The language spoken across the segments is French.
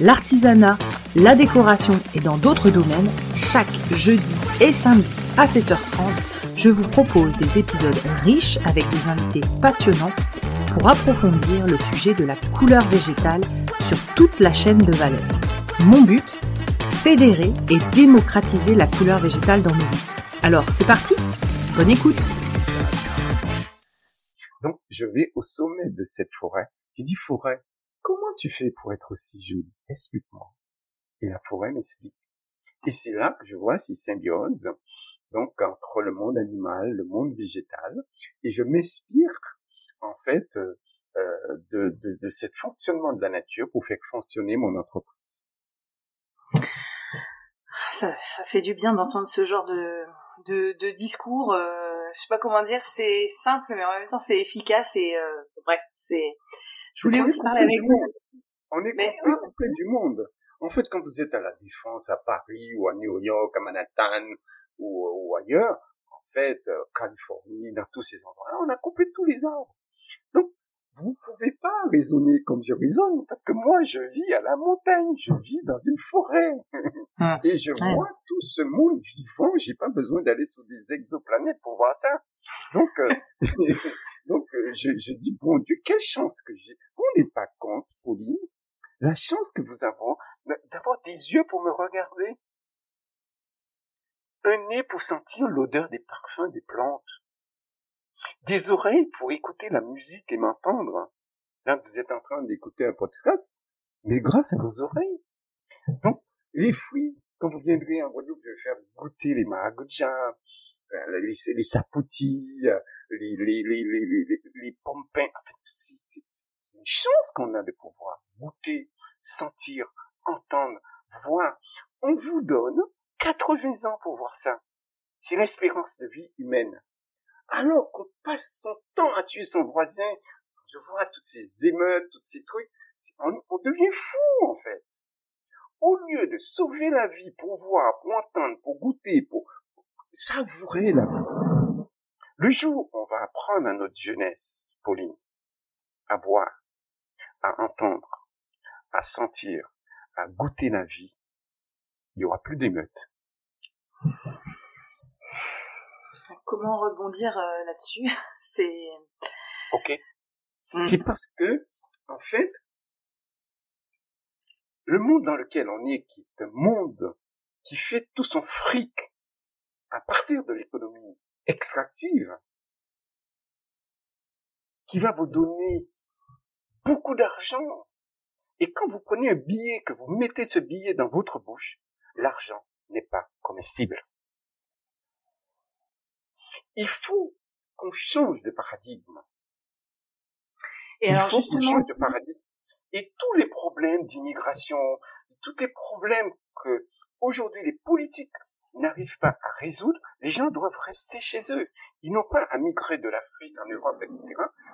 l'artisanat, la décoration et dans d'autres domaines, chaque jeudi et samedi à 7h30, je vous propose des épisodes riches avec des invités passionnants pour approfondir le sujet de la couleur végétale sur toute la chaîne de valeur. Mon but Fédérer et démocratiser la couleur végétale dans nos vies. Alors, c'est parti Bonne écoute Donc, je vais au sommet de cette forêt. Je dis forêt, comment tu fais pour être aussi jolie Explique-moi. Et la forêt m'explique. Et c'est là que je vois ces symbioses, donc entre le monde animal, le monde végétal, et je m'inspire en fait euh, euh, de, de, ce fonctionnement de la nature pour faire fonctionner mon entreprise. Ça, fait du bien d'entendre ce genre de, de, de discours. Euh, je sais pas comment dire, c'est simple, mais en même temps c'est efficace et euh, bref, c'est. Je voulais aussi parler avec vous. On est mais, coupé, du monde. En fait, quand vous êtes à la Défense, à Paris ou à New York, à Manhattan ou, ou ailleurs, en fait, euh, Californie, dans tous ces endroits-là, on a coupé tous les arbres. Donc, vous pouvez pas raisonner comme je raisonne, parce que moi, je vis à la montagne, je vis dans une forêt, ah. et je vois tout ce monde vivant, j'ai pas besoin d'aller sur des exoplanètes pour voir ça. Donc, euh, donc euh, je, dis, bon Dieu, quelle chance que j'ai. Vous n'êtes pas compte, Pauline, la chance que vous avez d'avoir des yeux pour me regarder, un nez pour sentir l'odeur des parfums des plantes, des oreilles pour écouter la musique et m'entendre. Là, vous êtes en train d'écouter un podcast, mais grâce à vos oreilles. Donc, les fruits, quand vous viendrez en Guadeloupe, je vais faire goûter les maragoudjas, euh, les, les sapoutis, euh, les, les, les, les, les, pompins. En c'est une chance qu'on a de pouvoir goûter, sentir, entendre, voir. On vous donne 80 ans pour voir ça. C'est l'espérance de vie humaine alors qu'on passe son temps à tuer son voisin, je vois toutes ces émeutes, tous ces trucs, on, devient fou en fait. Au lieu de sauver la vie pour voir, pour entendre, pour goûter, pour savourer la vie, le jour où on va apprendre à notre jeunesse, Pauline, à voir, à entendre, à sentir, à goûter la vie, il n'y aura plus d'émeutes. Comment rebondir euh, là-dessus? C'est. Ok. Mm. C'est parce que, en fait, le monde dans lequel on est, qui est un monde qui fait tout son fric à partir de l'économie extractive, qui va vous donner beaucoup d'argent. Et quand vous prenez un billet, que vous mettez ce billet dans votre bouche, l'argent n'est pas comestible. Il faut qu'on change de paradigme. Et Il alors faut qu'on change de paradigme. Et tous les problèmes d'immigration, tous les problèmes que aujourd'hui les politiques n'arrivent pas à résoudre, les gens doivent rester chez eux. Ils n'ont pas à migrer de l'Afrique en Europe, etc.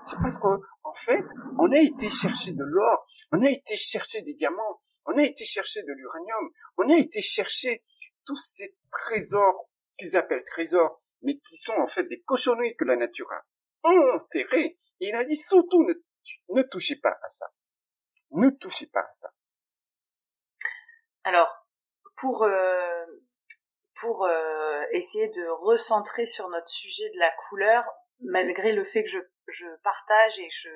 C'est parce qu'en en fait, on a été chercher de l'or, on a été chercher des diamants, on a été chercher de l'uranium, on a été chercher tous ces trésors qu'ils appellent trésors mais qui sont en fait des cochonneries que la nature a enterrées. Et il a dit surtout ne, ne touchez pas à ça. Ne touchez pas à ça. Alors, pour euh, pour euh, essayer de recentrer sur notre sujet de la couleur, malgré le fait que je, je partage et je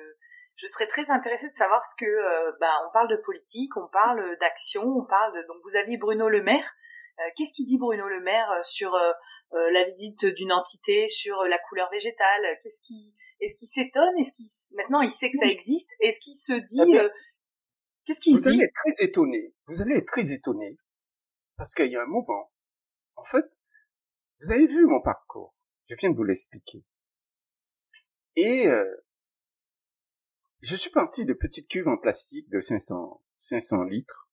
je serais très intéressée de savoir ce que euh, bah, on parle de politique, on parle d'action, on parle de donc vous aviez Bruno Le Maire. Qu'est-ce qu'il dit Bruno Le Maire sur la visite d'une entité sur la couleur végétale? Qu'est-ce qui est-ce qu'il s'étonne? Est-ce qu'il maintenant il sait que ça existe? Est-ce qu'il se dit eh euh, Qu'est-ce qu'il dit? Vous allez être très étonné. Vous allez être très étonné parce qu'il y a un moment. En fait, vous avez vu mon parcours. Je viens de vous l'expliquer. Et euh, je suis parti de petites cuves en plastique de 500 500 litres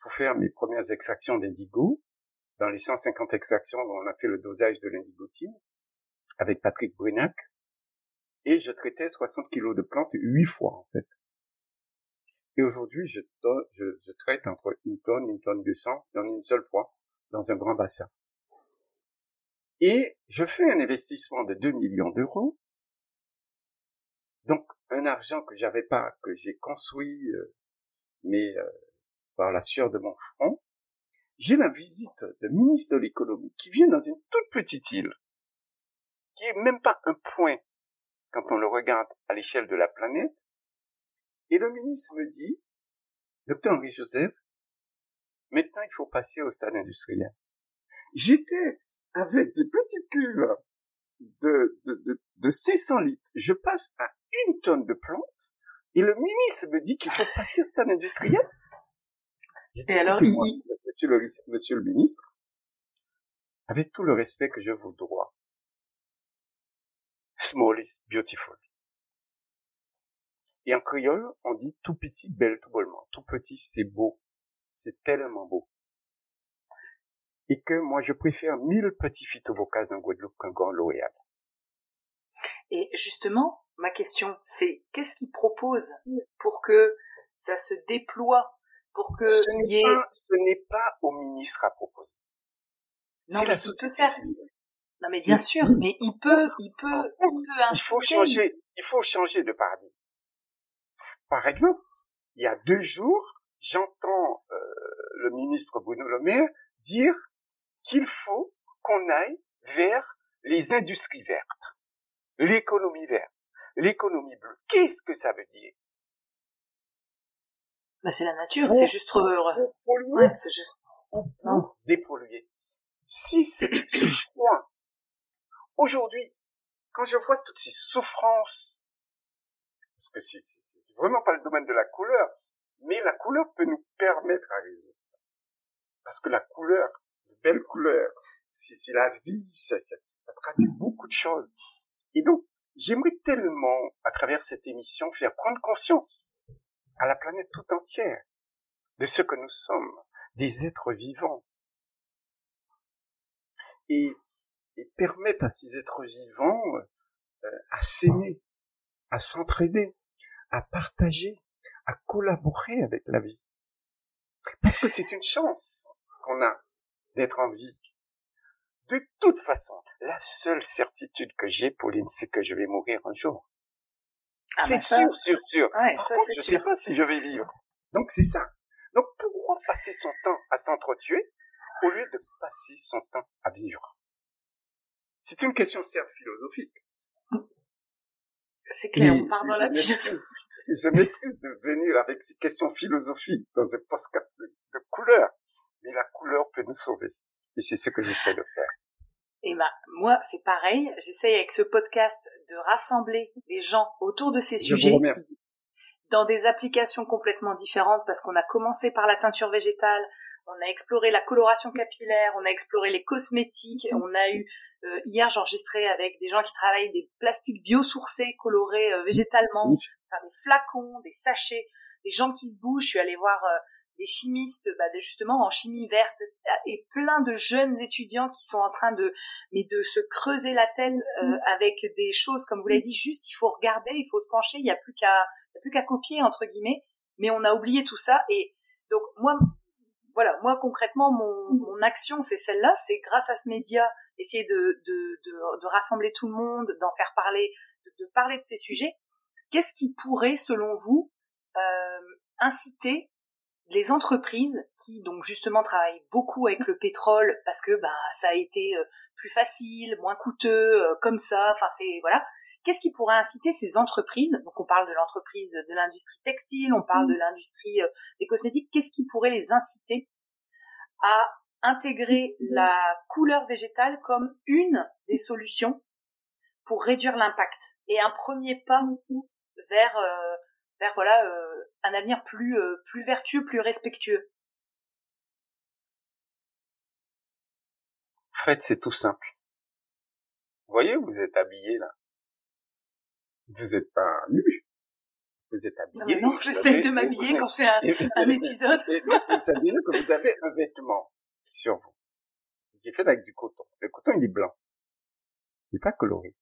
pour faire mes premières extractions d'indigo. Dans les 150 extractions, on a fait le dosage de l'indigotine avec Patrick Brunac et je traitais 60 kilos de plantes huit fois en fait. Et aujourd'hui, je, je, traite entre une tonne, une tonne 200 dans une seule fois dans un grand bassin. Et je fais un investissement de 2 millions d'euros. Donc, un argent que j'avais pas, que j'ai construit, euh, mais euh, par la sueur de mon front. J'ai la visite de ministre de l'économie qui vient dans une toute petite île, qui est même pas un point quand on le regarde à l'échelle de la planète. Et le ministre me dit, docteur Henri Joseph, maintenant il faut passer au stade industriel. J'étais avec des petites cuves de, de, de, de 600 litres. Je passe à une tonne de plantes et le ministre me dit qu'il faut passer au stade industriel. et alors, monsieur, le, monsieur le ministre, avec tout le respect que je vous dois, Small is beautiful. Et en créole, on dit tout petit, belle, tout bollement. Tout petit, c'est beau. C'est tellement beau. Et que moi, je préfère mille petits phytobocas en Guadeloupe qu'un grand L'Oréal. Et justement, ma question, c'est qu'est-ce qu'il propose pour que ça se déploie, pour que ce n'est pas, ce n'est pas au ministre à proposer. C'est la société civile. Non mais bien sûr, mais il peut, il peut, il peut. Il faut changer, il faut changer de paradigme. Par exemple, il y a deux jours, j'entends euh, le ministre Bruno Le Maire dire qu'il faut qu'on aille vers les industries vertes, l'économie verte, l'économie bleue. Qu'est-ce que ça veut dire? Bah, c'est la nature, c'est juste pour polluer, c'est juste pour dépolluer. Si c'est ce choix Aujourd'hui, quand je vois toutes ces souffrances, parce que c'est, vraiment pas le domaine de la couleur, mais la couleur peut nous permettre à résoudre ça. Parce que la couleur, de belles couleurs, c'est, la vie, ça, ça, ça traduit beaucoup de choses. Et donc, j'aimerais tellement, à travers cette émission, faire prendre conscience à la planète tout entière de ce que nous sommes, des êtres vivants. Et et permettent à ces êtres vivants euh, à s'aimer, à s'entraider, à partager, à collaborer avec la vie. Parce que c'est une chance qu'on a d'être en vie. De toute façon, la seule certitude que j'ai, Pauline, c'est que je vais mourir un jour. Ah c'est sûr, sûr, sûr. Ouais, Par contre, je ne sais pas si je vais vivre. Donc c'est ça. Donc pourquoi passer son temps à s'entretuer au lieu de passer son temps à vivre? C'est une question certes philosophique. C'est clair, on part dans la philosophie. Je m'excuse de venir avec ces questions philosophiques dans un postcard de, couleur, mais la couleur peut nous sauver. Et c'est ce que j'essaie de faire. Et ben, moi, c'est pareil. J'essaie avec ce podcast de rassembler des gens autour de ces sujets. Je vous remercie. Dans des applications complètement différentes parce qu'on a commencé par la teinture végétale, on a exploré la coloration capillaire, on a exploré les cosmétiques, on a eu euh, hier, j'enregistrais avec des gens qui travaillent des plastiques biosourcés, colorés euh, végétalement, des flacons, des sachets, des gens qui se bougent. Je suis allée voir euh, des chimistes, bah, justement en chimie verte, et plein de jeunes étudiants qui sont en train de, mais de se creuser la tête mm-hmm. avec des choses, comme vous l'avez dit, juste il faut regarder, il faut se pencher, il n'y a plus qu'à, plus qu'à copier entre guillemets. Mais on a oublié tout ça, et donc moi, voilà, moi concrètement, mon, mon action c'est celle-là, c'est grâce à ce média essayer de, de, de, de rassembler tout le monde, d'en faire parler, de, parler de ces sujets. Qu'est-ce qui pourrait, selon vous, euh, inciter les entreprises qui donc justement travaillent beaucoup avec le pétrole parce que bah ça a été euh, plus facile, moins coûteux, euh, comme ça. Enfin c'est voilà. Qu'est-ce qui pourrait inciter ces entreprises? Donc on parle de l'entreprise de l'industrie textile, on parle de mmh. l'industrie des cosmétiques. Qu'est-ce qui pourrait les inciter à intégrer la couleur végétale comme une des solutions pour réduire l'impact? Et un premier pas vers euh, vers voilà euh, un avenir plus euh, plus vertueux, plus respectueux. En fait, c'est tout simple. Vous voyez, vous êtes habillé là. Vous n'êtes pas nu. Vous êtes habillé. Non, non j'essaie de m'habiller quand c'est un, un, épisode. vous savez que vous avez un vêtement sur vous qui est fait avec du coton. Le coton, il est blanc. Il n'est pas coloré.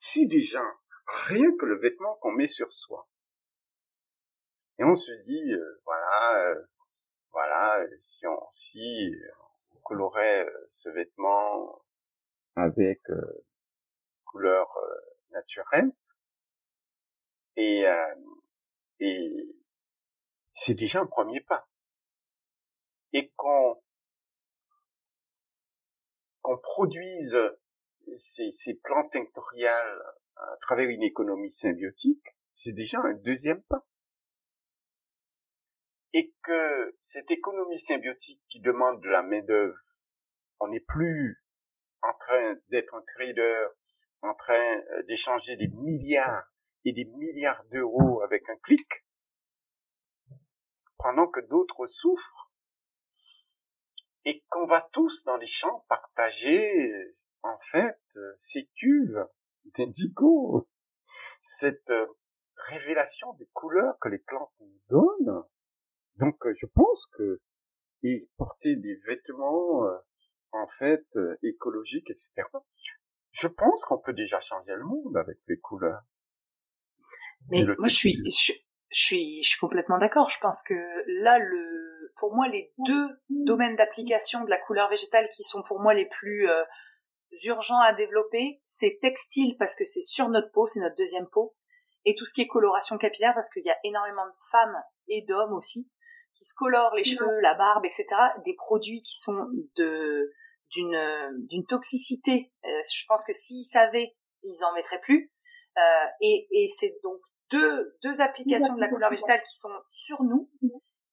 Si déjà, rien que le vêtement qu'on met sur soi, et on se dit, euh, voilà, euh, voilà, si on, si on colorait euh, ce vêtement avec couleur naturelle, et, et c'est déjà un premier pas. Et qu'on qu'on produise ces, ces plantes tinctoriales à travers une économie symbiotique, c'est déjà un deuxième pas. Et que cette économie symbiotique qui demande de la main-d'œuvre, on n'est plus en train d'être un trader, en train euh, d'échanger des milliards et des milliards d'euros avec un clic, pendant que d'autres souffrent, et qu'on va tous dans les champs partager en fait, euh, ces cuves d'indigo, cette euh, révélation des couleurs que les plantes nous donnent. Donc, euh, je pense que et porter des vêtements en fait écologiques, etc. Je pense qu'on peut déjà changer le monde avec les couleurs. Mais moi, je suis, je, suis, je suis complètement d'accord. Je pense que là, le, pour moi, les deux domaines d'application de la couleur végétale qui sont pour moi les plus urgent à développer, c'est textile parce que c'est sur notre peau, c'est notre deuxième peau, et tout ce qui est coloration capillaire parce qu'il y a énormément de femmes et d'hommes aussi qui se colorent les cheveux, la barbe, etc. Des produits qui sont de d'une d'une toxicité. Euh, je pense que s'ils savaient, ils en mettraient plus. Euh, et et c'est donc deux deux applications de la couleur végétale qui sont sur nous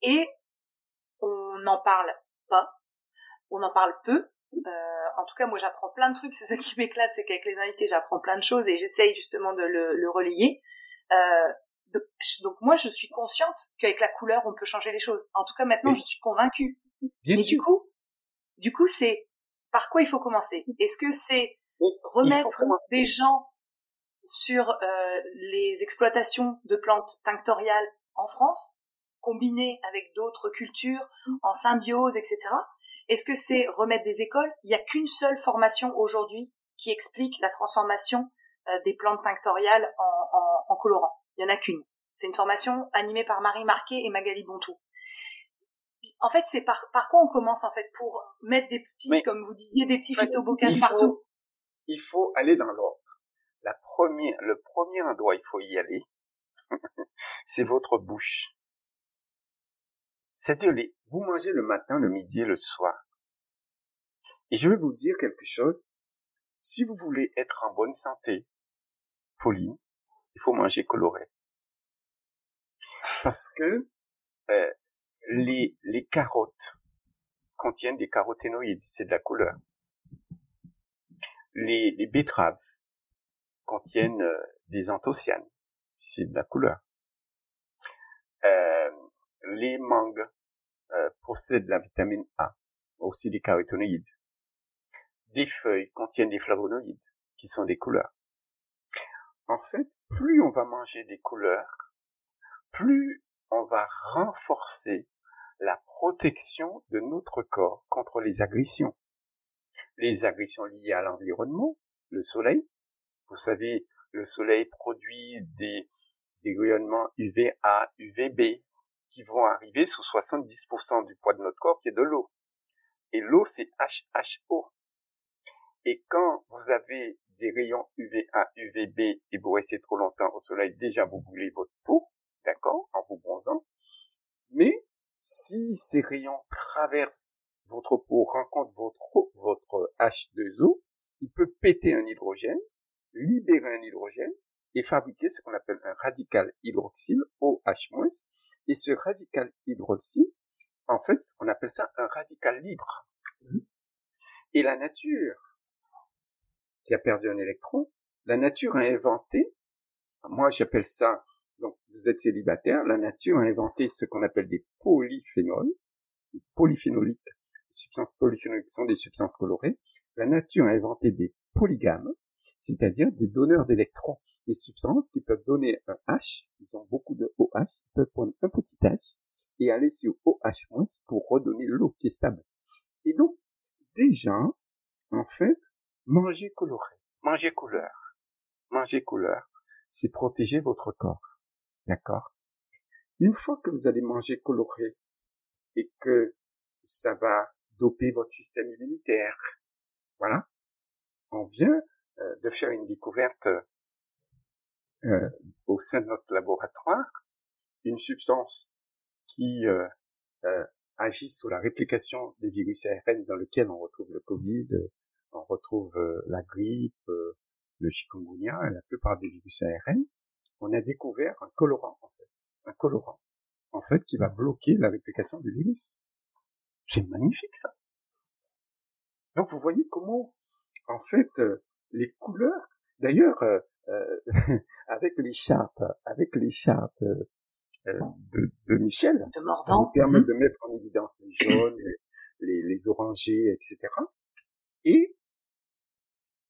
et on n'en parle pas, on en parle peu en tout cas, moi, j'apprends plein de trucs. C'est ça qui m'éclate, c'est qu'avec les invités, j'apprends plein de choses et j'essaye justement de le, le relayer. Euh, donc, moi, je suis consciente qu'avec la couleur, on peut changer les choses. En tout cas, maintenant, je suis convaincue. Bien Mais du coup, du coup, c'est par quoi il faut commencer? Est-ce que c'est remettre des gens sur euh, les exploitations de plantes tinctoriales en France, combinées avec d'autres cultures, en symbiose, etc. Est-ce que c'est remettre des écoles? Il n'y a qu'une seule formation aujourd'hui qui explique la transformation euh, des plantes tinctoriales en, en, en colorant. Il n'y en a qu'une. C'est une formation animée par Marie Marquet et Magali Bontou. En fait, c'est par, par quoi on commence en fait pour mettre des petits, comme vous disiez, des petits phytobocas partout? Il faut aller dans l'ordre. La première, le premier endroit, il faut y aller. c'est votre bouche. C'est-à-dire, vous mangez le matin, le midi et le soir. Et je vais vous dire quelque chose. Si vous voulez être en bonne santé, Pauline, il faut manger coloré. Parce que euh, les, les carottes contiennent des caroténoïdes, c'est de la couleur. Les, les betteraves contiennent euh, des anthocyanes, c'est de la couleur. Euh, les mangues euh, possèdent la vitamine A, aussi des caroténoïdes. Des feuilles contiennent des flavonoïdes, qui sont des couleurs. En fait, plus on va manger des couleurs, plus on va renforcer la protection de notre corps contre les agressions. Les agressions liées à l'environnement, le soleil. Vous savez, le soleil produit des, des rayonnements UVA, UVB, qui vont arriver sous 70% du poids de notre corps qui est de l'eau. Et l'eau, c'est HHO. Et quand vous avez des rayons UVA, UVB et vous restez trop longtemps au soleil, déjà vous brûlez votre peau, d'accord, en vous bronzant. Mais si ces rayons traversent votre peau, rencontrent votre, votre H2O, il peut péter un hydrogène, libérer un hydrogène et fabriquer ce qu'on appelle un radical hydroxyle, OH-, et ce radical hydroxyle en fait, on appelle ça un radical libre. Et la nature, qui a perdu un électron, la nature a inventé, moi j'appelle ça, donc vous êtes célibataire, la nature a inventé ce qu'on appelle des polyphénols, des polyphénoliques, les substances polyphénoliques sont des substances colorées, la nature a inventé des polygames, c'est-à-dire des donneurs d'électrons, des substances qui peuvent donner un H, ils ont beaucoup de OH, peuvent prendre un petit H et aller sur OH- pour redonner l'eau qui est stable. Et donc, déjà, en fait, manger coloré, manger couleur, manger couleur, c'est protéger votre corps. D'accord? Une fois que vous allez manger coloré et que ça va doper votre système immunitaire, voilà, on vient euh, de faire une découverte euh, au sein de notre laboratoire, une substance qui euh, euh agit sur la réplication des virus ARN dans lequel on retrouve le Covid, on retrouve la grippe, le chikungunya la plupart des virus ARN. On a découvert un colorant en fait, un colorant en fait qui va bloquer la réplication du virus. C'est magnifique ça. Donc vous voyez comment en fait les couleurs. D'ailleurs, euh, euh avec les chartes, avec les chartes euh, de, de, Michel, de ça nous permet mhm. de mettre en évidence les jaunes, les, les, orangés, etc. Et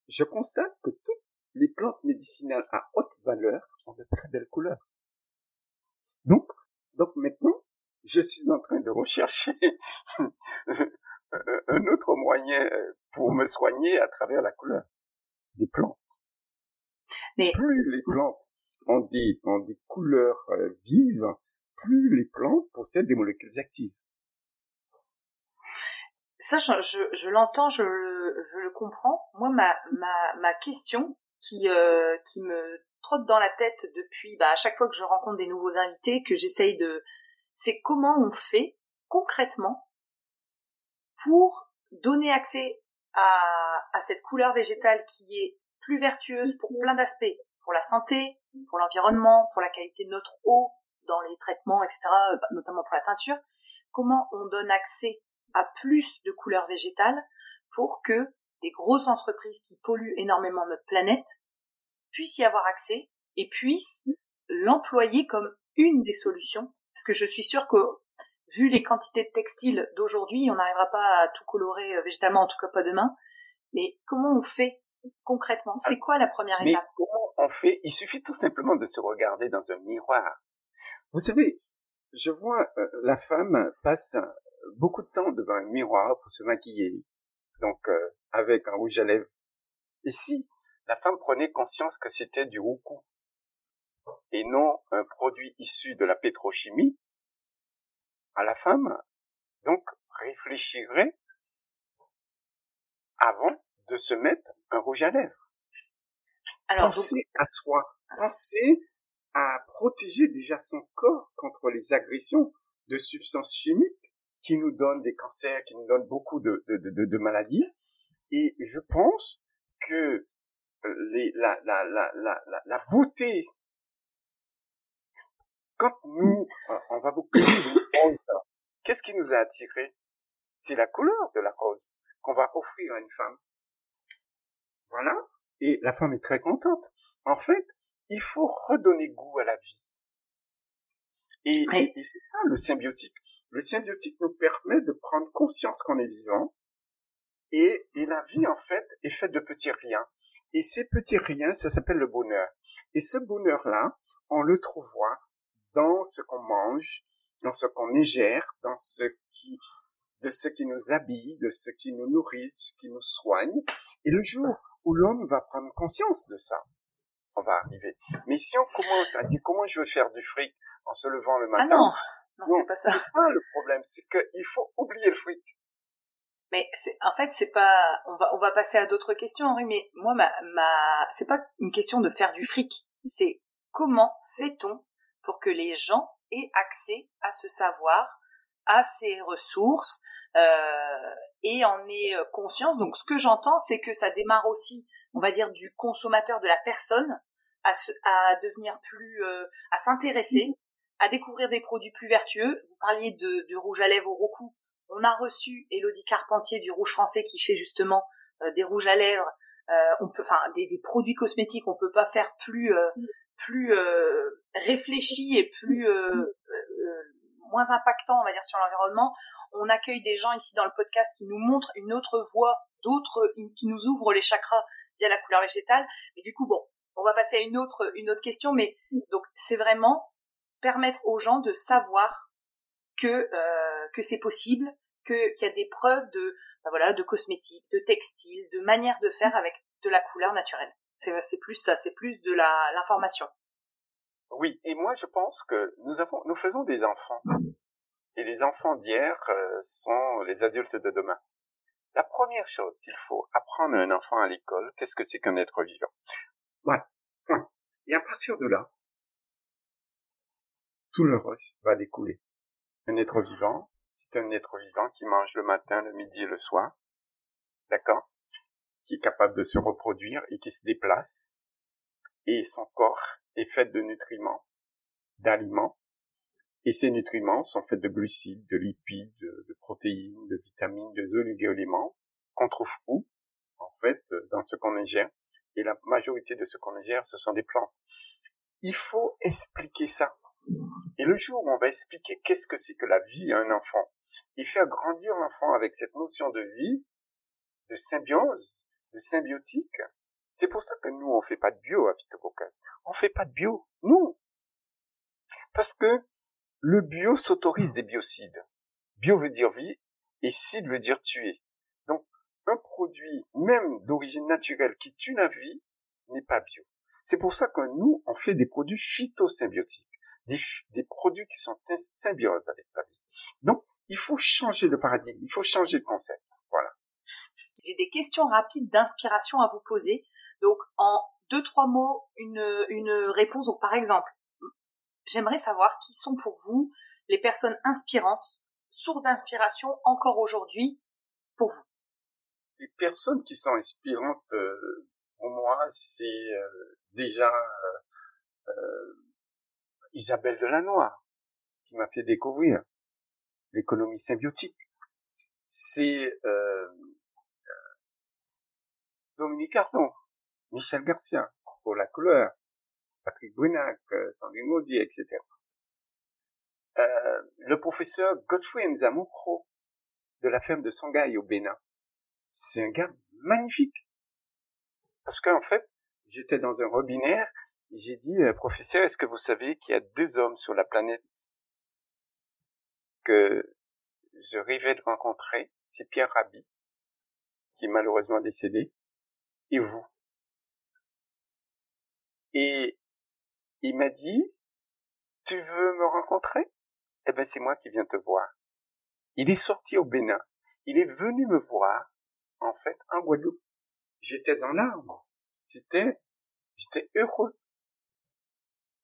je constate que toutes les plantes médicinales à haute valeur ont de très belles couleurs. Donc, donc maintenant, je suis en train de rechercher un autre moyen pour me soigner à travers la couleur des plantes. Mais... Plus les plantes ont des, ont des couleurs euh, vives, plus les plantes possèdent des molécules actives. Ça, je, je, je l'entends, je, je le comprends. Moi, ma, ma, ma question qui, euh, qui me trotte dans la tête depuis bah, à chaque fois que je rencontre des nouveaux invités, que j'essaye de... C'est comment on fait concrètement pour donner accès à, à cette couleur végétale qui est plus vertueuse pour plein d'aspects, pour la santé, pour l'environnement, pour la qualité de notre eau, dans les traitements, etc., euh, bah, notamment pour la teinture, comment on donne accès à plus de couleurs végétales pour que des grosses entreprises qui polluent énormément notre planète puissent y avoir accès et puissent l'employer comme une des solutions. Parce que je suis sûre que vu les quantités de textiles d'aujourd'hui, on n'arrivera pas à tout colorer euh, végétalement, en tout cas pas demain. Mais comment on fait concrètement C'est quoi la première étape? Mais comment on fait? Il suffit tout simplement de se regarder dans un miroir. Vous savez, je vois euh, la femme passe beaucoup de temps devant un miroir pour se maquiller, donc euh, avec un rouge à lèvres. Et si la femme prenait conscience que c'était du roucou et non un produit issu de la pétrochimie, à la femme, donc, réfléchirait avant de se mettre un rouge à lèvres. Alors, pensez à soi. Pensez à protéger déjà son corps contre les agressions de substances chimiques qui nous donnent des cancers, qui nous donnent beaucoup de, de, de, de maladies. Et je pense que euh, les, la, la, la, la, la beauté quand nous, euh, on va rose, qu'est-ce qui nous a attiré C'est la couleur de la rose qu'on va offrir à une femme. Voilà. Et la femme est très contente. En fait, il faut redonner goût à la vie. Et, et c'est ça le symbiotique. Le symbiotique nous permet de prendre conscience qu'on est vivant. Et, et la vie, en fait, est faite de petits riens. Et ces petits riens, ça s'appelle le bonheur. Et ce bonheur-là, on le trouvera dans ce qu'on mange, dans ce qu'on ingère, dans ce qui, de ce qui nous habille, de ce qui nous nourrit, de ce qui nous soigne. Et le jour où l'homme va prendre conscience de ça, on va arriver. Mais si on commence à dire comment je veux faire du fric en se levant le matin. Ah non, non, c'est pas ça. C'est ça le problème, c'est qu'il faut oublier le fric. Mais c'est, en fait, c'est pas, on va, on va passer à d'autres questions, Henri, mais moi, ma, ma, c'est pas une question de faire du fric. C'est comment fait-on pour que les gens aient accès à ce savoir, à ces ressources, euh, et en aient euh, conscience. Donc ce que j'entends, c'est que ça démarre aussi, on va dire, du consommateur, de la personne, à, à devenir plus, euh, à s'intéresser à découvrir des produits plus vertueux. Vous parliez de, du rouge à lèvres au Roku. On a reçu Elodie Carpentier du Rouge Français qui fait justement euh, des rouges à lèvres. Euh, on peut, enfin, des, des, produits cosmétiques. On peut pas faire plus euh, plus réfléchi et plus moins impactant, on va dire, sur l'environnement. On accueille des gens ici dans le podcast qui nous montrent une autre voie, d'autres qui nous ouvrent les chakras via la couleur végétale. Et du coup, bon, on va passer à une autre une autre question, mais donc c'est vraiment permettre aux gens de savoir que euh, que c'est possible, que qu'il y a des preuves de ben voilà de cosmétiques, de textiles, de manière de faire avec de la couleur naturelle. C'est plus ça, c'est plus de l'information. Oui, et moi je pense que nous avons nous faisons des enfants. Et les enfants d'hier euh, sont les adultes de demain. La première chose qu'il faut apprendre à un enfant à l'école, qu'est-ce que c'est qu'un être vivant? Voilà. Et à partir de là, tout le reste va découler. Un être vivant, c'est un être vivant qui mange le matin, le midi et le soir. D'accord? Qui est capable de se reproduire et qui se déplace. Et son corps est fait de nutriments, d'aliments. Et ces nutriments sont faits de glucides, de lipides, de protéines, de vitamines, de oligo-éléments qu'on trouve où En fait, dans ce qu'on ingère. Et la majorité de ce qu'on ingère, ce sont des plantes. Il faut expliquer ça. Et le jour où on va expliquer qu'est-ce que c'est que la vie à un enfant, et faire grandir l'enfant avec cette notion de vie, de symbiose, de symbiotique, c'est pour ça que nous, on fait pas de bio à Caucase. On fait pas de bio. Non. Parce que le bio s'autorise des biocides. Bio veut dire vie et cide veut dire tuer. Donc, un produit, même d'origine naturelle, qui tue la vie, n'est pas bio. C'est pour ça que nous, on fait des produits phytosymbiotiques des, produits qui sont en symbiose avec la vie. Donc, il faut changer de paradigme, il faut changer de concept. Voilà. J'ai des questions rapides d'inspiration à vous poser. Donc, en deux, trois mots, une, réponse. Donc, par exemple, j'aimerais savoir qui sont pour vous les personnes inspirantes, sources d'inspiration encore aujourd'hui pour vous. Les personnes qui sont inspirantes euh, pour moi, c'est euh, déjà euh, Isabelle Delannoy qui m'a fait découvrir l'économie symbiotique. C'est Dominique Ardon, Michel Garcia pour la couleur, Patrick Brunac, euh, Sandrine Mosier, etc. Euh, le professeur Godfrey Nzamukro de la ferme de Sangaï au Bénin. C'est un gars magnifique. Parce qu'en fait, j'étais dans un robinaire j'ai dit, euh, professeur, est-ce que vous savez qu'il y a deux hommes sur la planète que je rêvais de rencontrer? C'est Pierre Rabhi, qui est malheureusement décédé, et vous? Et il m'a dit, tu veux me rencontrer? Eh ben, c'est moi qui viens te voir. Il est sorti au Bénin. Il est venu me voir, en fait, en Guadeloupe. J'étais en larmes. C'était, j'étais heureux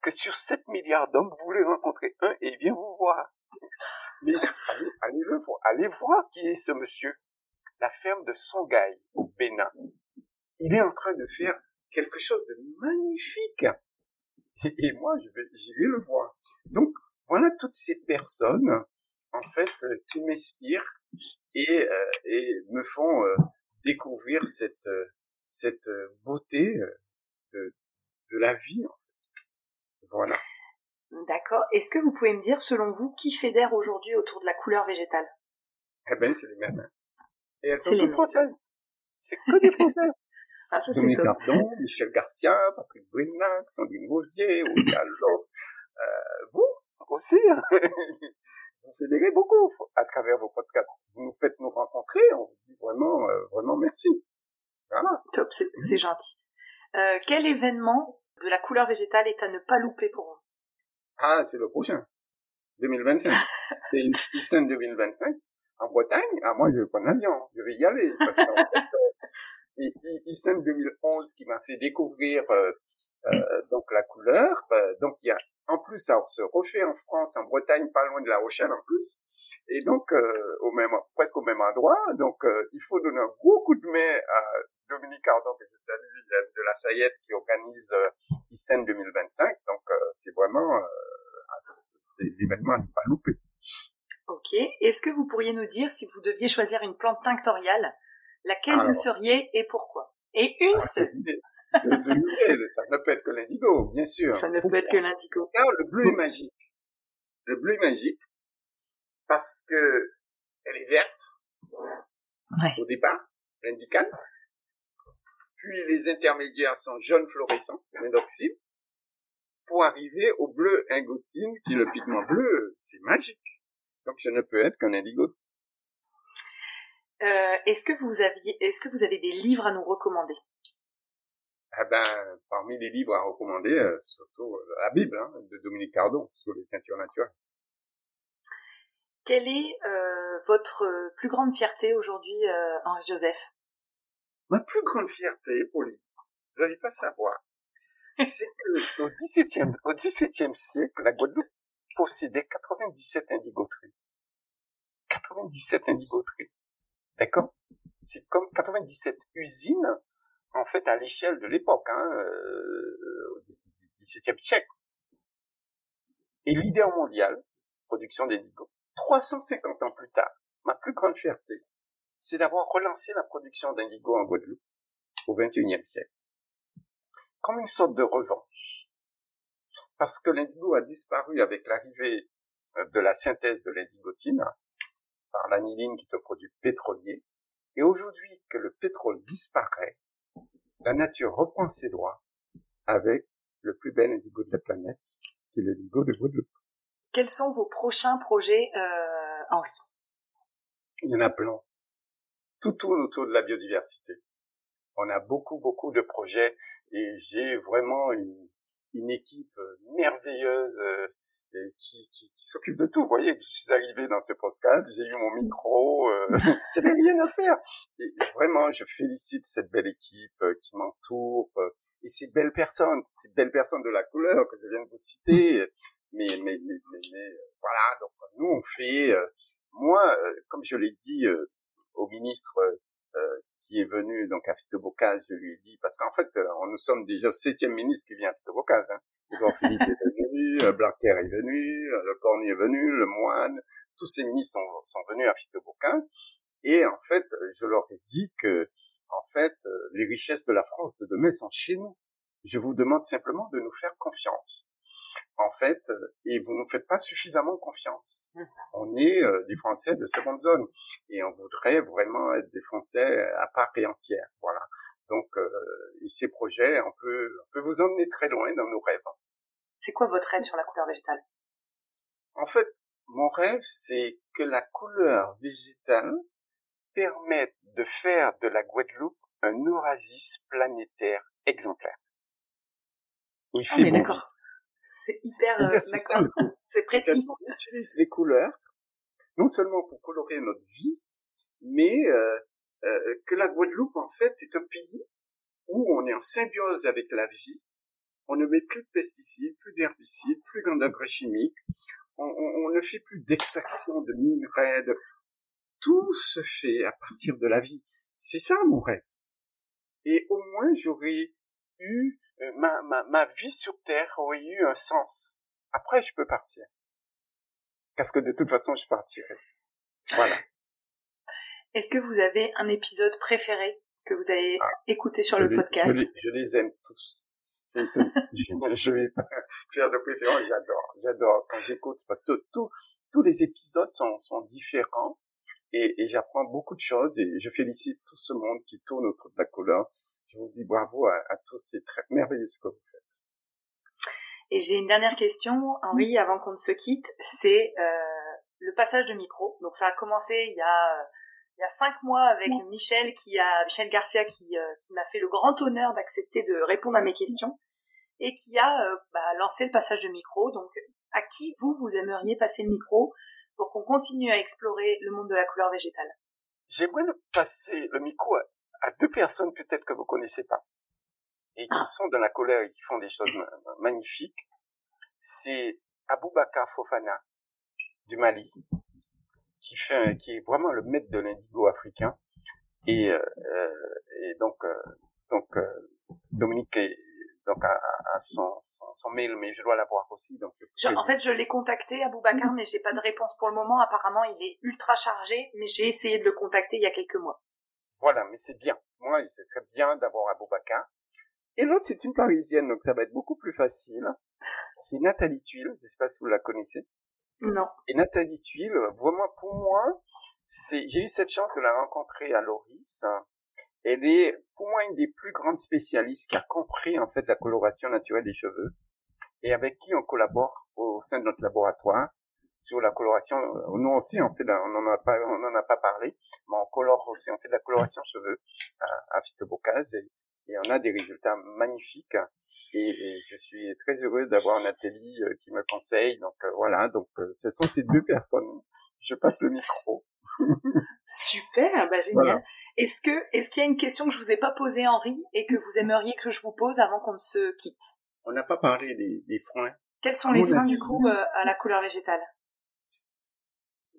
que sur 7 milliards d'hommes, vous voulez rencontrer un et il vient vous voir. Mais allez, allez, le voir, allez voir qui est ce monsieur. La ferme de Songhai, au Bénin. Il est en train de faire quelque chose de magnifique. Et, moi, je vais, j'irai le voir. Donc, voilà toutes ces personnes, en fait, euh, qui m'inspirent et, euh, et me font euh, découvrir cette, cette beauté de, de la vie, voilà. D'accord. Est-ce que vous pouvez me dire, selon vous, qui fédère aujourd'hui autour de la couleur végétale? Eh ben, c'est les mêmes. Et elles sont toutes françaises. C'est que des Français. Ah, ça, Dominique Cardon, Michel Garcia, Patrick Brinac, Sandrine Rosier, Diallo. Euh, vous aussi. Hein. vous fédérez beaucoup à travers vos podcasts. Vous nous faites nous rencontrer. On vous dit vraiment, euh, vraiment merci. Voilà. Top, c'est gentil. Euh, quel événement de la couleur végétale est à ne pas louper pour vous? Ah, c'est le prochain. 2025. c'est Eastern 2025. En Bretagne, ah, moi, je vais prendre l'avion. Je vais y aller. Parce que euh, c'est Eastern 2011 qui m'a fait découvrir, euh, euh, donc, la couleur. Euh, donc, il y a, en plus, ça se refait en France, en Bretagne, pas loin de La Rochelle, en plus. Et donc, euh, au même, presque au même endroit. Donc, il faut donner un gros coup de main à Dominique Ardon, que je salue, de la Sayette, qui organise euh, ICEN 2025. Donc, euh, c'est vraiment euh, c'est l'événement à ne pas louper. Ok. Est-ce que vous pourriez nous dire si vous deviez choisir une plante tinctoriale, laquelle vous seriez et pourquoi? Et une ah, seule. De, de, ça ne peut être que l'indigo, bien sûr. Ça ne peut être que l'indigo. le bleu est magique. Le bleu est magique parce que elle est verte au départ, l'indicale. Puis les intermédiaires sont jaunes fluorescents, l'indoxyle, pour arriver au bleu ingotine, qui est le pigment bleu. C'est magique. Donc je ne peux être qu'un indigo. Euh, est-ce que vous aviez, est-ce que vous avez des livres à nous recommander? Ah ben, parmi les livres à recommander, euh, surtout euh, la Bible hein, de Dominique Cardon sur les teintures naturelles. Quelle est votre plus grande fierté aujourd'hui, Henri Joseph Ma plus grande fierté, Pauline, vous n'allez pas savoir, c'est que au XVIIe, au XVIIe siècle, la Guadeloupe possédait 97 indigoteries. 97 indigoteries. D'accord? C'est comme 97 usines, en fait, à l'échelle de l'époque, hein, euh, au XVIIe siècle. Et leader mondial, production d'indigo, 350 ans plus tard, ma plus grande fierté, c'est d'avoir relancé la production d'indigo en Guadeloupe au XXIe siècle. Comme une sorte de revanche parce que l'indigo a disparu avec l'arrivée euh, de la synthèse de l'indigotine par l'aniline qui est un produit pétrolier. Et aujourd'hui que le pétrole disparaît, la nature reprend ses droits avec le plus bel indigo de la planète, qui est l'indigo de Guadeloupe. Quels sont vos prochains projets, euh, Henri? Il y en a plein. Tout tourne autour de la biodiversité. On a beaucoup, beaucoup de projets et j'ai vraiment une, une équipe euh, merveilleuse euh, qui, qui, qui s'occupe de tout. Vous voyez, je suis arrivé dans ce podcast, j'ai eu mon micro, euh, j'avais rien à faire. Et vraiment, je félicite cette belle équipe euh, qui m'entoure et ces belles personnes, ces belles personnes de la couleur que je viens de vous citer. Mais, mais, mais, mais, voilà, donc nous on fait, moi, comme je l'ai dit au ministre qui est venu donc à Fitobocaz, je lui ai dit, parce qu'en fait, euh, nous sommes déjà au septième ministre qui vient à Fitobocaz. Hein. Edouard Philippe est venu, euh, Blanquer est venu, euh, Le Cornu est venu, Le Moine, tous ces ministres sont, sont venus à Fitobocaz. Et en fait, je leur ai dit que, en fait, les richesses de la France de demain sont chez nous. Je vous demande simplement de nous faire confiance en fait, euh, et vous ne faites pas suffisamment confiance. Mmh. On est euh, des Français de seconde zone et on voudrait vraiment être des Français à part et entière. Voilà. Donc, euh, ces projets, on peut, on peut vous emmener très loin dans nos rêves. C'est quoi votre rêve sur la couleur végétale? En fait, mon rêve, c'est que la couleur végétale permette de faire de la Guadeloupe un oasis planétaire exemplaire. Oui, ah, d'accord. C'est hyper, euh, c'est précis. On utilise les couleurs, non seulement pour colorer notre vie, mais euh, euh, que la Guadeloupe, en fait, est un pays où on est en symbiose avec la vie. On ne met plus de pesticides, plus d'herbicides, plus d'engrais chimiques. On, on, on, ne fait plus d'extraction de minerais. De... Tout se fait à partir de la vie. C'est ça mon rêve. Et au moins j'aurais eu ma, ma, ma vie sur Terre aurait eu un sens. Après, je peux partir. Parce que de toute façon, je partirai. Voilà. Est-ce que vous avez un épisode préféré que vous avez ah, écouté sur le podcast je les, aime tous. Je, je, vais pas faire de préférence, j'adore, j'adore quand j'écoute. tous les épisodes sont, sont différents et, et j'apprends beaucoup de choses et je félicite tout ce monde qui tourne autour de la couleur je vous dis bravo à, tous, c'est très merveilleux ce que vous faites. Et j'ai une dernière question, Henri, avant qu'on ne se quitte, c'est euh, le passage de micro. Donc ça a commencé il y a il y a cinq mois avec Michel qui a Michel Garcia qui, euh, qui m'a fait le grand honneur d'accepter de répondre à mes questions et qui a euh, bah, lancé le passage de micro. Donc à qui vous vous aimeriez passer le micro pour qu'on continue à explorer le monde de la couleur végétale? J'aimerais passer le micro à à deux personnes peut-être que vous connaissez pas et qui sont dans la colère et qui font des choses magnifiques. C'est Aboubakar Fofana du Mali qui fait qui est vraiment le maître de l'indigo africain et, euh, et donc euh, donc euh, Dominique est donc à, à son, son, mail, mais je dois l'avoir aussi. Donc en fait, je l'ai contacté à Boubacar, mais j'ai pas de réponse pour le moment. Apparemment, il est ultra chargé, mais j'ai essayé de le contacter il y a quelques mois. Voilà, mais c'est bien. Moi, ce serait bien d'avoir Aboubacar. Et l'autre, c'est une Parisienne, donc ça va être beaucoup plus facile. C'est Nathalie Tuile, je sais pas si vous la connaissez. Non. Et Nathalie Tuile, vraiment pour moi, c'est, j'ai eu cette chance de la rencontrer à Loris. Elle est pour moi une des plus grandes spécialistes qui a compris en fait la coloration naturelle des cheveux et avec qui on collabore au sein de notre laboratoire sur la coloration. Nous aussi, on fait, on n'en a pas, on en a pas parlé, mais on colore aussi, on fait de la coloration cheveux à, à Phytobocase et, et on a des résultats magnifiques. Et, je suis très heureux d'avoir Nathalie euh, qui me conseille. Donc euh, voilà, donc euh, ce sont ces deux personnes. Je passe le micro. Super, bah génial. Est-ce que est-ce qu'il y a une question que je vous ai pas posée, Henri, et que vous aimeriez que je vous pose avant qu'on ne se quitte? On n'a pas parlé des, des freins. Quels sont les freins du coup à la couleur végétale?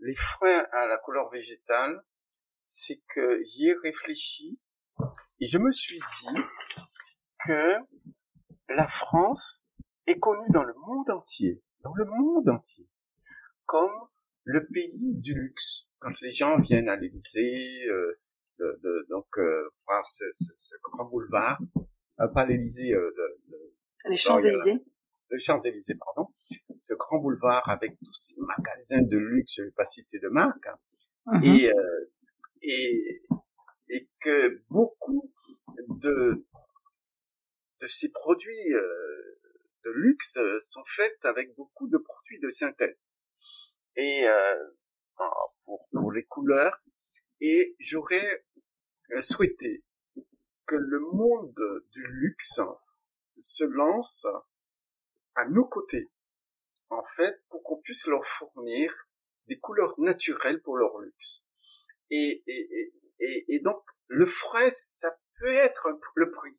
Les freins à la couleur végétale, c'est que j'y ai réfléchi et je me suis dit que la France est connue dans le monde entier, dans le monde entier, comme le pays du luxe. Quand les gens viennent à l'Élysée, euh, de, de, donc euh, voir ce, ce, ce, grand boulevard, euh, pas l'Élysée, euh, les Champs-Élysées. Les Champs-Élysées, pardon. Ce grand boulevard avec tous ces magasins de luxe, je vais pas citer de marque, hein. mhm. et, euh, et et que beaucoup de de ces produits euh, de luxe sont faits avec beaucoup de produits de synthèse et euh, pour, pour les couleurs et j'aurais euh, souhaité que le monde du luxe se lance à nos côtés en fait pour qu'on puisse leur fournir des couleurs naturelles pour leur luxe et, et, et, et donc, le frais, ça peut être le prix.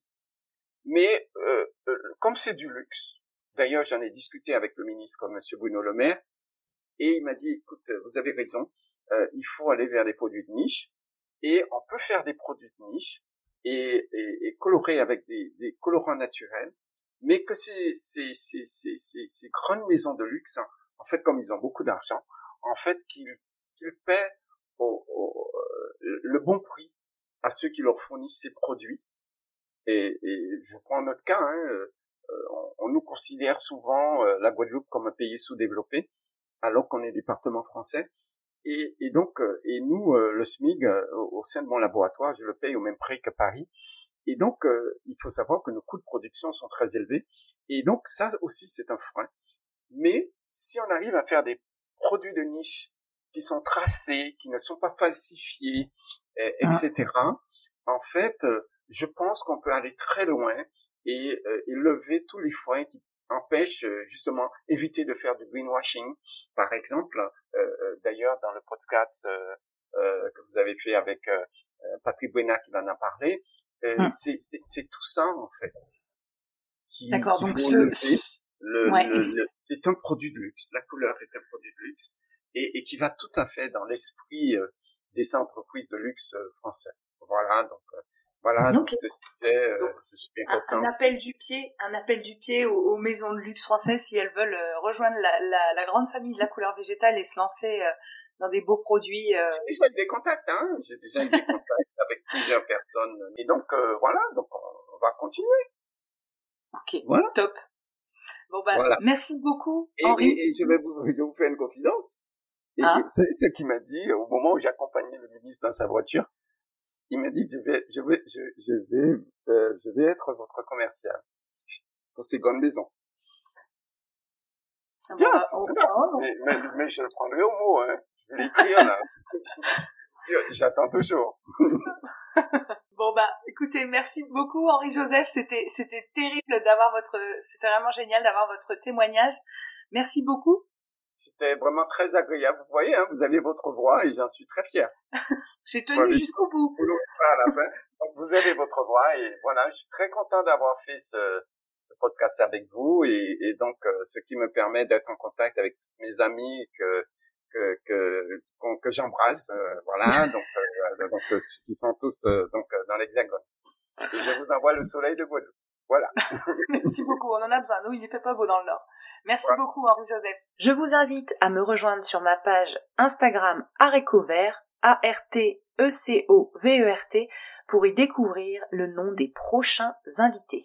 Mais euh, euh, comme c'est du luxe, d'ailleurs j'en ai discuté avec le ministre M. Bruno Le Maire, et il m'a dit, écoute, vous avez raison, euh, il faut aller vers des produits de niche, et on peut faire des produits de niche et, et, et colorer avec des, des, colorants naturels, mais que ces, ces, ces, ces, ces grandes maisons de luxe, en fait, comme ils ont beaucoup d'argent, en fait, qu'ils qu'ils paient au, au, le bon prix à ceux qui leur fournissent ces produits. Et, et je prends notre cas, hein, euh, on, on, nous considère souvent euh, la Guadeloupe comme un pays sous-développé, alors qu'on est département français. Et, et donc, euh, et nous, le SMIG, au sein de mon laboratoire, je le paye au même prix que Paris. Et donc, il faut savoir que nos coûts de production sont très élevés. Et donc, ça aussi, c'est un frein. Mais si on arrive à faire des produits de niche qui sont tracés, qui ne sont pas falsifiés, etc. Ah. En fait, euh, je pense qu'on peut aller très loin et, euh, et lever tous les freins qui empêchent euh, justement éviter de faire du greenwashing. Par exemple, d'ailleurs dans le podcast que vous avez fait avec Patrick Buena qui en a parlé, ah. c'est tout ça en fait. D'accord. Donc ce... c'est un produit de luxe. La couleur est un produit de luxe et, et qui va tout à fait dans l'esprit euh, des entreprises de luxe euh, français. Voilà, donc euh, voilà, donc, ce sujet, je suis bien content. Un, appel du pied, un appel du pied aux, maisons de luxe françaises si elles veulent rejoindre la, la, la, grande famille de la couleur végétale et se lancer dans des beaux produits. J'ai déjà eu des contacts, hein. J'ai déjà eu des contacts avec plusieurs personnes. Et donc voilà, donc on, va continuer. Ok, voilà. top. Bon bah, merci beaucoup, Henri. Et, et, je vais vous, je vais vous faire une confidence. Et ah. c'est ce qu'il m'a dit au moment où j'accompagnais le ministre dans sa voiture. Il m'a dit, je vais, je vais, je, je vais, euh, je vais être votre commercial pour ces grandes maisons. Ah bien, bah, oh, oh. Mais, mais, mais, je le prendrai au mot, hein. L'écrire, là. J'attends toujours. bon bah écoutez, merci beaucoup Henri Joseph, c'était c'était terrible d'avoir votre c'était vraiment génial d'avoir votre témoignage. Merci beaucoup. C'était vraiment très agréable. Vous voyez, hein, vous avez votre voix et j'en suis très fier. J'ai tenu jusqu'au bout. À la fin. Donc, vous avez votre voix et voilà, je suis très content d'avoir fait ce, podcast avec vous et, et donc euh, ce qui me permet d'être en contact avec mes amis que que que, que j'embrasse, euh, voilà, donc euh, donc qui sont tous donc dans l'Hexagone. Je vous envoie le soleil de Guadeloupe. Voilà. Merci beaucoup, on en a besoin. Nous, il ne fait pas beau dans le Nord. Merci beaucoup, Henri-Joseph. Je vous invite à me rejoindre sur ma page Instagram Arécovert, A-R-T-E-C-O-V-E-R-T, pour y découvrir le nom des prochains invités.